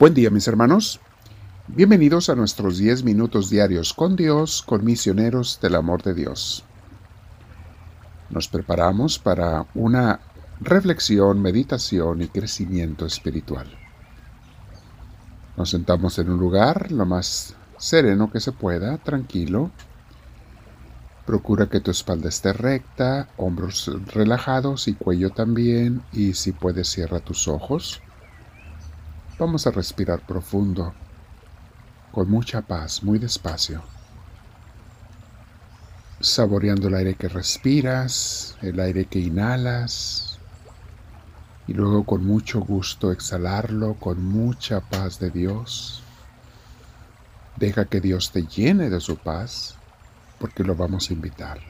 Buen día mis hermanos. Bienvenidos a nuestros 10 minutos diarios con Dios, con misioneros del amor de Dios. Nos preparamos para una reflexión, meditación y crecimiento espiritual. Nos sentamos en un lugar lo más sereno que se pueda, tranquilo. Procura que tu espalda esté recta, hombros relajados y cuello también, y si puedes cierra tus ojos. Vamos a respirar profundo, con mucha paz, muy despacio. Saboreando el aire que respiras, el aire que inhalas, y luego con mucho gusto exhalarlo con mucha paz de Dios. Deja que Dios te llene de su paz, porque lo vamos a invitar.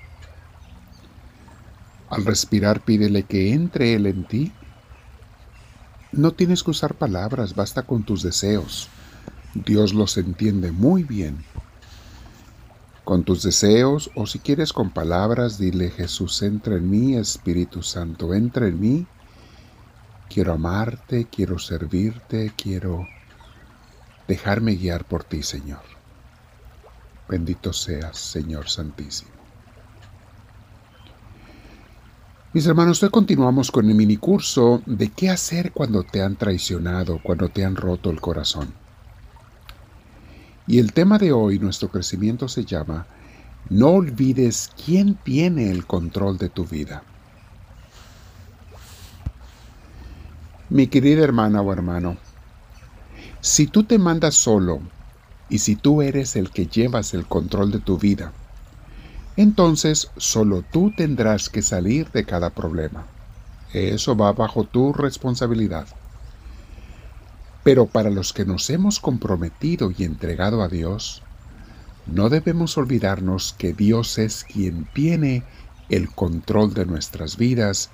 Al respirar pídele que entre Él en ti no tienes que usar palabras, basta con tus deseos. Dios los entiende muy bien. Con tus deseos o si quieres con palabras, dile Jesús, entra en mí, Espíritu Santo, entra en mí. Quiero amarte, quiero servirte, quiero dejarme guiar por ti, Señor. Bendito seas, Señor Santísimo. Mis hermanos, hoy continuamos con el minicurso de qué hacer cuando te han traicionado, cuando te han roto el corazón. Y el tema de hoy, nuestro crecimiento, se llama No olvides quién tiene el control de tu vida. Mi querida hermana o hermano, si tú te mandas solo y si tú eres el que llevas el control de tu vida, entonces solo tú tendrás que salir de cada problema. Eso va bajo tu responsabilidad. Pero para los que nos hemos comprometido y entregado a Dios, no debemos olvidarnos que Dios es quien tiene el control de nuestras vidas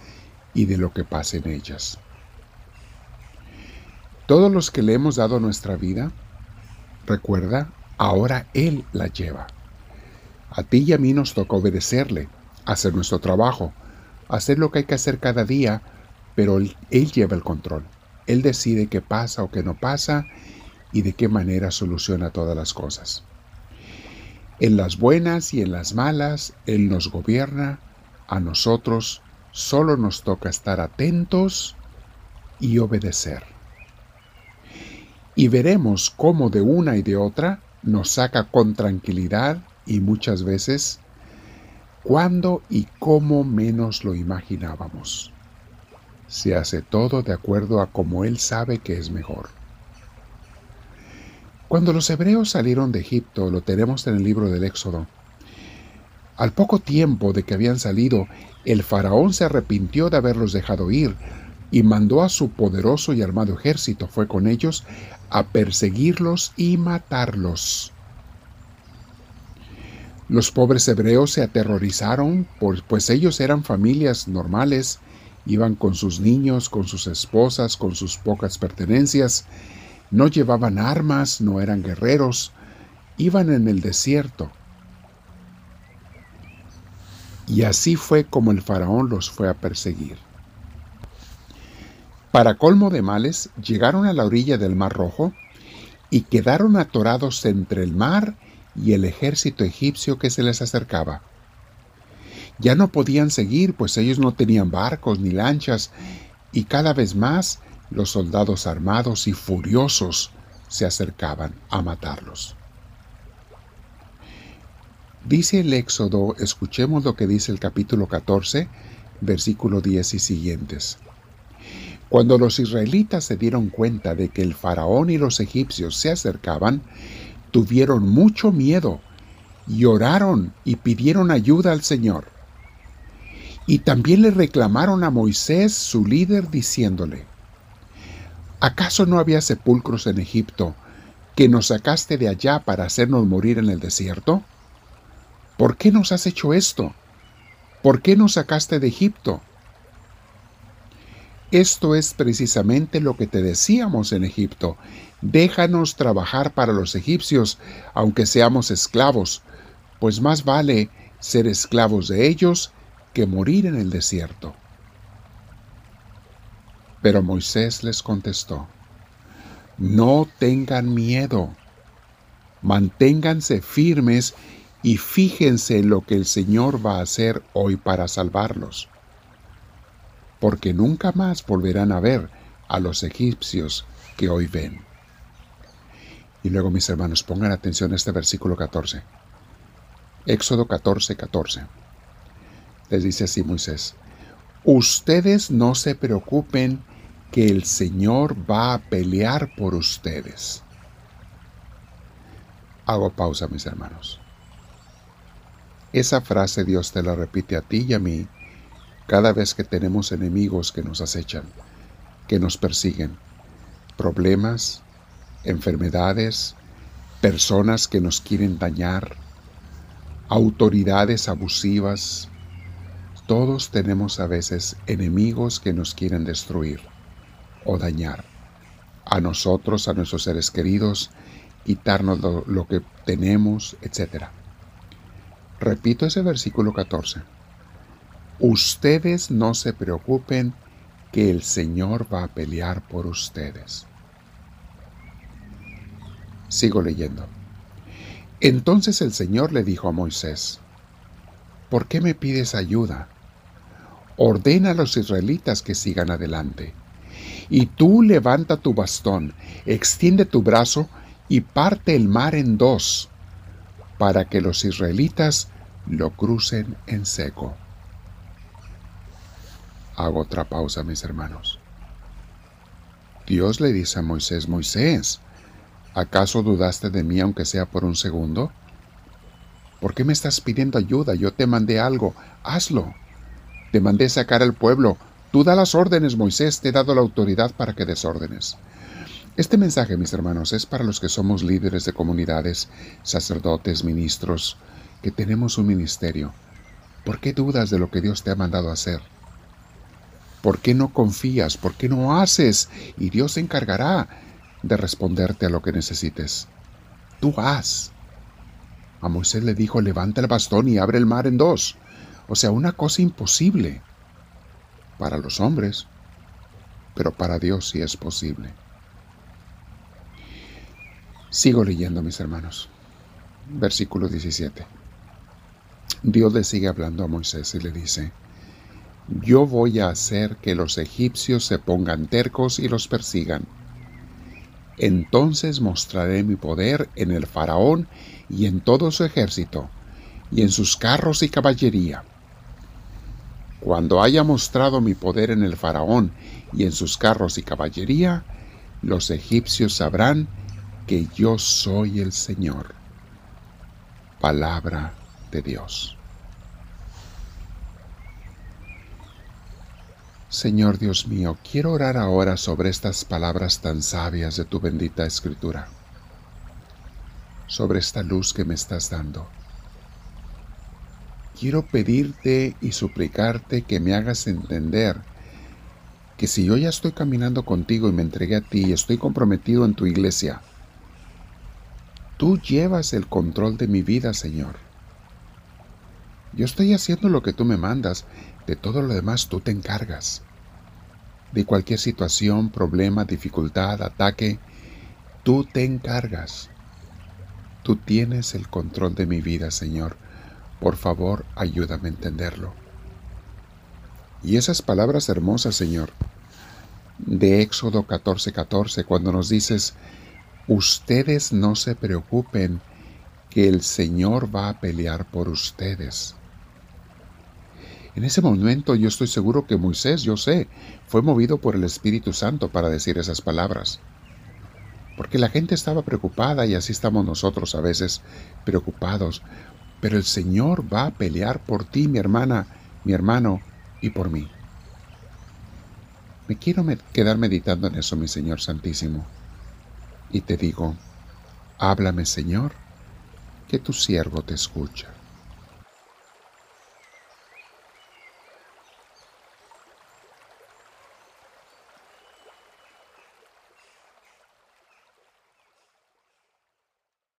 y de lo que pasa en ellas. Todos los que le hemos dado nuestra vida, recuerda, ahora Él la lleva. A ti y a mí nos toca obedecerle, hacer nuestro trabajo, hacer lo que hay que hacer cada día, pero él, lleva el control. Él decide qué pasa o qué no pasa y de qué manera soluciona todas las cosas. En las buenas y en las malas, Él nos gobierna, a nosotros solo nos toca estar atentos y obedecer. Y veremos cómo de una y de otra nos saca con tranquilidad y muchas veces cuando y cómo menos lo imaginábamos. Se hace todo de acuerdo a como Él sabe que es mejor. Cuando los hebreos salieron de Egipto, lo tenemos en el libro del Éxodo, al poco tiempo de que habían salido, el faraón se arrepintió de haberlos dejado ir y mandó a su poderoso y armado ejército, fue con ellos, a perseguirlos y matarlos. Los pobres hebreos se aterrorizaron, pues ellos eran familias normales, iban con sus niños, con sus esposas, con sus pocas pertenencias, no llevaban armas, no eran guerreros, iban en el desierto. Y así fue como el faraón los fue a perseguir. Para colmo de males, llegaron a la orilla del Mar Rojo y quedaron atorados entre el mar y el ejército egipcio que se les acercaba. Ya no podían seguir, pues ellos no tenían barcos ni lanchas, y cada vez más los soldados armados y furiosos se acercaban a matarlos. Dice el Éxodo, escuchemos lo que dice el capítulo 14, versículo 10 y siguientes. Cuando los israelitas se dieron cuenta de que el faraón y los egipcios se acercaban, tuvieron mucho miedo y oraron y pidieron ayuda al Señor. Y también le reclamaron a Moisés, su líder, diciéndole, ¿acaso no había sepulcros en Egipto que nos sacaste de allá para hacernos morir en el desierto? ¿Por qué nos has hecho esto? ¿Por qué nos sacaste de Egipto? Esto es precisamente lo que te decíamos en Egipto. Déjanos trabajar para los egipcios, aunque seamos esclavos, pues más vale ser esclavos de ellos que morir en el desierto. Pero Moisés les contestó, no tengan miedo. Manténganse firmes y fíjense en lo que el Señor va a hacer hoy para salvarlos. Porque nunca más volverán a ver a los egipcios que hoy ven. Y luego, mis hermanos, pongan atención a este versículo 14. Éxodo 14, 14. Les dice así Moisés, ustedes no se preocupen que el Señor va a pelear por ustedes. Hago pausa, mis hermanos. Esa frase Dios te la repite a ti y a mí cada vez que tenemos enemigos que nos acechan, que nos persiguen, problemas, enfermedades, personas que nos quieren dañar, autoridades abusivas. Todos tenemos a veces enemigos que nos quieren destruir o dañar a nosotros, a nuestros seres queridos, quitarnos lo, que tenemos, etc. Repito ese versículo 14. Ustedes no se preocupen que el Señor va a pelear por ustedes. Sigo leyendo. Entonces el Señor le dijo a Moisés, ¿por qué me pides ayuda? Ordena a los israelitas que sigan adelante. Y tú levanta tu bastón, extiende tu brazo y parte el mar en dos, para que los israelitas lo crucen en seco. Hago otra pausa, mis hermanos. Dios le dice a Moisés, Moisés, ¿acaso dudaste de mí aunque sea por un segundo? ¿Por qué me estás pidiendo ayuda? Yo te mandé algo, hazlo. Te mandé sacar al pueblo, Tú da las órdenes, Moisés, te he dado la autoridad para que desórdenes. Este mensaje, mis hermanos, es para los que somos líderes de comunidades, sacerdotes, ministros, que tenemos un ministerio. ¿Por qué dudas de lo que Dios te ha mandado hacer? ¿Por qué no confías? ¿Por qué no haces? Y Dios se encargará de responderte a lo que necesites. Tú haz. A Moisés le dijo, levanta el bastón y abre el mar en dos. O sea, una cosa imposible para los hombres, pero para Dios sí es posible. Sigo leyendo, mis hermanos. Versículo 17. Dios le sigue hablando a Moisés y le dice, yo voy a hacer que los egipcios se pongan tercos y los persigan. Entonces mostraré mi poder en el faraón y en todo su ejército, y en sus carros y caballería cuando haya mostrado mi poder en el faraón y en sus carros y caballería, los egipcios sabrán que yo soy el Señor. Palabra de Dios. Señor Dios mío, quiero orar ahora sobre estas palabras tan sabias de tu bendita escritura, sobre esta luz que me estás dando quiero pedirte y suplicarte que me hagas entender que si yo ya estoy caminando contigo y me entregué a ti y estoy comprometido en tu iglesia, tú llevas el control de mi vida, Señor. Yo estoy haciendo lo que tú me mandas, de todo lo demás tú te encargas. De cualquier situación, problema, dificultad, ataque, tú te encargas. Tú tienes el control de mi vida, Señor por favor, ayúdame a entenderlo. Y esas palabras hermosas, Señor, de Éxodo 14:14, 14, cuando nos dices, ustedes no se preocupen, que el Señor va a pelear por ustedes. En ese momento yo estoy seguro que Moisés, yo sé, fue movido por el Espíritu Santo para decir esas palabras. Porque la gente estaba preocupada y así estamos nosotros a veces preocupados pero el Señor va a pelear por ti, mi hermana, mi hermano, y por mí. Me quiero quedar meditando en eso, mi Señor Santísimo. Y te digo, háblame, Señor, que tu siervo te escucha.